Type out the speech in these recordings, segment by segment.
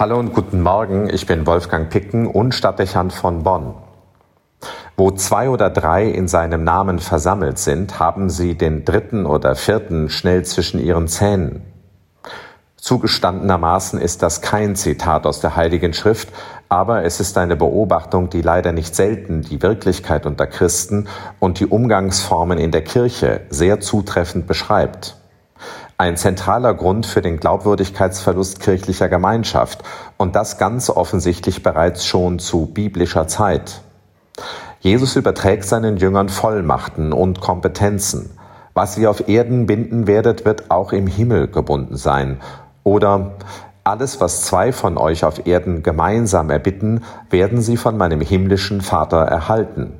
Hallo und guten Morgen, ich bin Wolfgang Picken und Stadtdechant von Bonn. Wo zwei oder drei in seinem Namen versammelt sind, haben sie den dritten oder vierten schnell zwischen ihren Zähnen. Zugestandenermaßen ist das kein Zitat aus der Heiligen Schrift, aber es ist eine Beobachtung, die leider nicht selten die Wirklichkeit unter Christen und die Umgangsformen in der Kirche sehr zutreffend beschreibt ein zentraler Grund für den Glaubwürdigkeitsverlust kirchlicher Gemeinschaft und das ganz offensichtlich bereits schon zu biblischer Zeit. Jesus überträgt seinen Jüngern Vollmachten und Kompetenzen. Was ihr auf Erden binden werdet, wird auch im Himmel gebunden sein. Oder alles, was zwei von euch auf Erden gemeinsam erbitten, werden sie von meinem himmlischen Vater erhalten.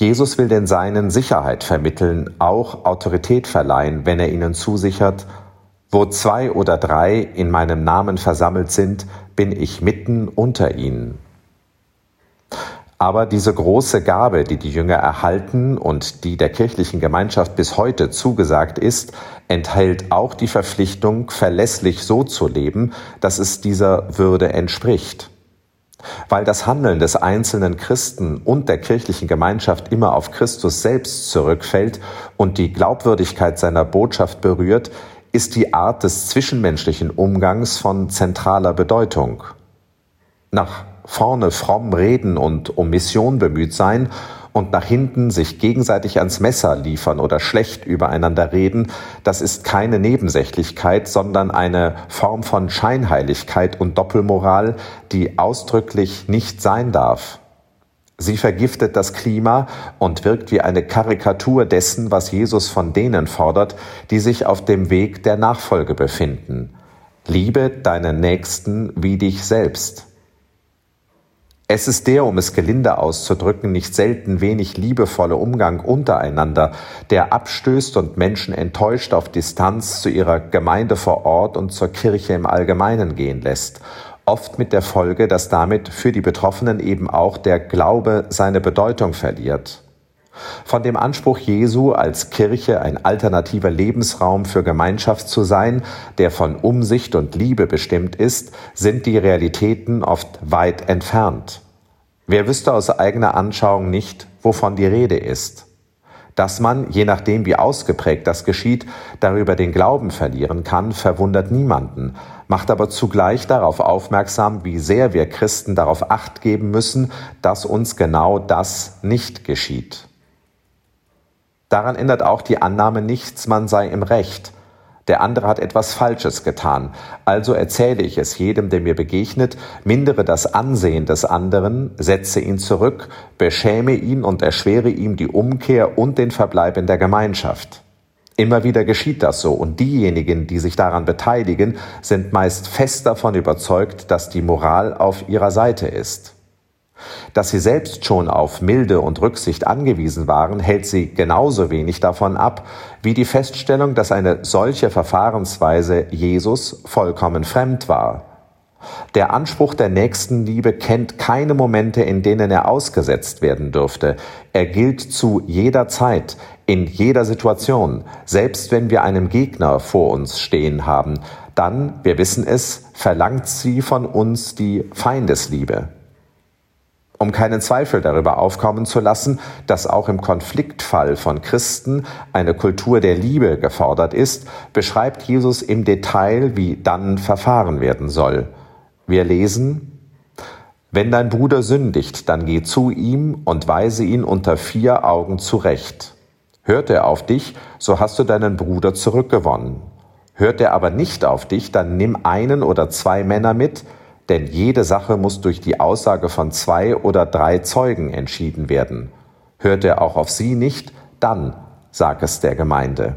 Jesus will den Seinen Sicherheit vermitteln, auch Autorität verleihen, wenn er ihnen zusichert, wo zwei oder drei in meinem Namen versammelt sind, bin ich mitten unter ihnen. Aber diese große Gabe, die die Jünger erhalten und die der kirchlichen Gemeinschaft bis heute zugesagt ist, enthält auch die Verpflichtung, verlässlich so zu leben, dass es dieser Würde entspricht. Weil das Handeln des einzelnen Christen und der kirchlichen Gemeinschaft immer auf Christus selbst zurückfällt und die Glaubwürdigkeit seiner Botschaft berührt, ist die Art des zwischenmenschlichen Umgangs von zentraler Bedeutung. Nach vorne fromm reden und um Mission bemüht sein und nach hinten sich gegenseitig ans Messer liefern oder schlecht übereinander reden, das ist keine Nebensächlichkeit, sondern eine Form von Scheinheiligkeit und Doppelmoral, die ausdrücklich nicht sein darf. Sie vergiftet das Klima und wirkt wie eine Karikatur dessen, was Jesus von denen fordert, die sich auf dem Weg der Nachfolge befinden. Liebe deinen Nächsten wie dich selbst. Es ist der, um es gelinde auszudrücken, nicht selten wenig liebevolle Umgang untereinander, der abstößt und Menschen enttäuscht auf Distanz zu ihrer Gemeinde vor Ort und zur Kirche im Allgemeinen gehen lässt. Oft mit der Folge, dass damit für die Betroffenen eben auch der Glaube seine Bedeutung verliert. Von dem Anspruch Jesu als Kirche ein alternativer Lebensraum für Gemeinschaft zu sein, der von Umsicht und Liebe bestimmt ist, sind die Realitäten oft weit entfernt. Wer wüsste aus eigener Anschauung nicht, wovon die Rede ist? Dass man, je nachdem wie ausgeprägt das geschieht, darüber den Glauben verlieren kann, verwundert niemanden, macht aber zugleich darauf aufmerksam, wie sehr wir Christen darauf acht geben müssen, dass uns genau das nicht geschieht. Daran ändert auch die Annahme nichts, man sei im Recht. Der andere hat etwas Falsches getan. Also erzähle ich es jedem, der mir begegnet, mindere das Ansehen des anderen, setze ihn zurück, beschäme ihn und erschwere ihm die Umkehr und den Verbleib in der Gemeinschaft. Immer wieder geschieht das so und diejenigen, die sich daran beteiligen, sind meist fest davon überzeugt, dass die Moral auf ihrer Seite ist. Dass sie selbst schon auf Milde und Rücksicht angewiesen waren, hält sie genauso wenig davon ab, wie die Feststellung, dass eine solche Verfahrensweise Jesus vollkommen fremd war. Der Anspruch der Nächstenliebe kennt keine Momente, in denen er ausgesetzt werden dürfte. Er gilt zu jeder Zeit, in jeder Situation, selbst wenn wir einen Gegner vor uns stehen haben, dann, wir wissen es, verlangt sie von uns die Feindesliebe. Um keinen Zweifel darüber aufkommen zu lassen, dass auch im Konfliktfall von Christen eine Kultur der Liebe gefordert ist, beschreibt Jesus im Detail, wie dann verfahren werden soll. Wir lesen, wenn dein Bruder sündigt, dann geh zu ihm und weise ihn unter vier Augen zurecht. Hört er auf dich, so hast du deinen Bruder zurückgewonnen. Hört er aber nicht auf dich, dann nimm einen oder zwei Männer mit, denn jede Sache muss durch die Aussage von zwei oder drei Zeugen entschieden werden. Hört er auch auf sie nicht, dann sag es der Gemeinde.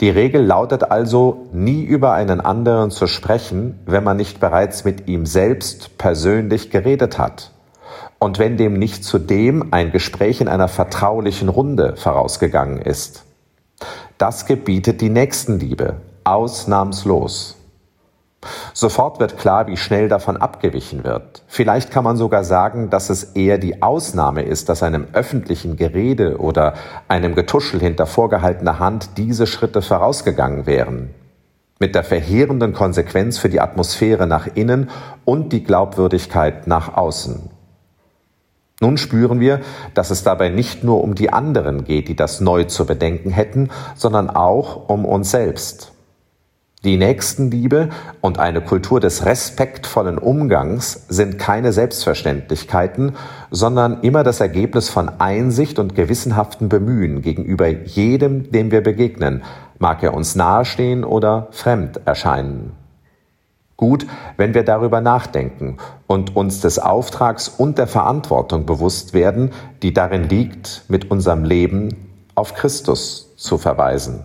Die Regel lautet also, nie über einen anderen zu sprechen, wenn man nicht bereits mit ihm selbst persönlich geredet hat. Und wenn dem nicht zudem ein Gespräch in einer vertraulichen Runde vorausgegangen ist. Das gebietet die Nächstenliebe, ausnahmslos. Sofort wird klar, wie schnell davon abgewichen wird. Vielleicht kann man sogar sagen, dass es eher die Ausnahme ist, dass einem öffentlichen Gerede oder einem Getuschel hinter vorgehaltener Hand diese Schritte vorausgegangen wären. mit der verheerenden Konsequenz für die Atmosphäre nach innen und die Glaubwürdigkeit nach außen. Nun spüren wir, dass es dabei nicht nur um die anderen geht, die das neu zu bedenken hätten, sondern auch um uns selbst. Die Nächstenliebe und eine Kultur des respektvollen Umgangs sind keine Selbstverständlichkeiten, sondern immer das Ergebnis von Einsicht und gewissenhaftem Bemühen gegenüber jedem, dem wir begegnen, mag er uns nahestehen oder fremd erscheinen. Gut, wenn wir darüber nachdenken und uns des Auftrags und der Verantwortung bewusst werden, die darin liegt, mit unserem Leben auf Christus zu verweisen.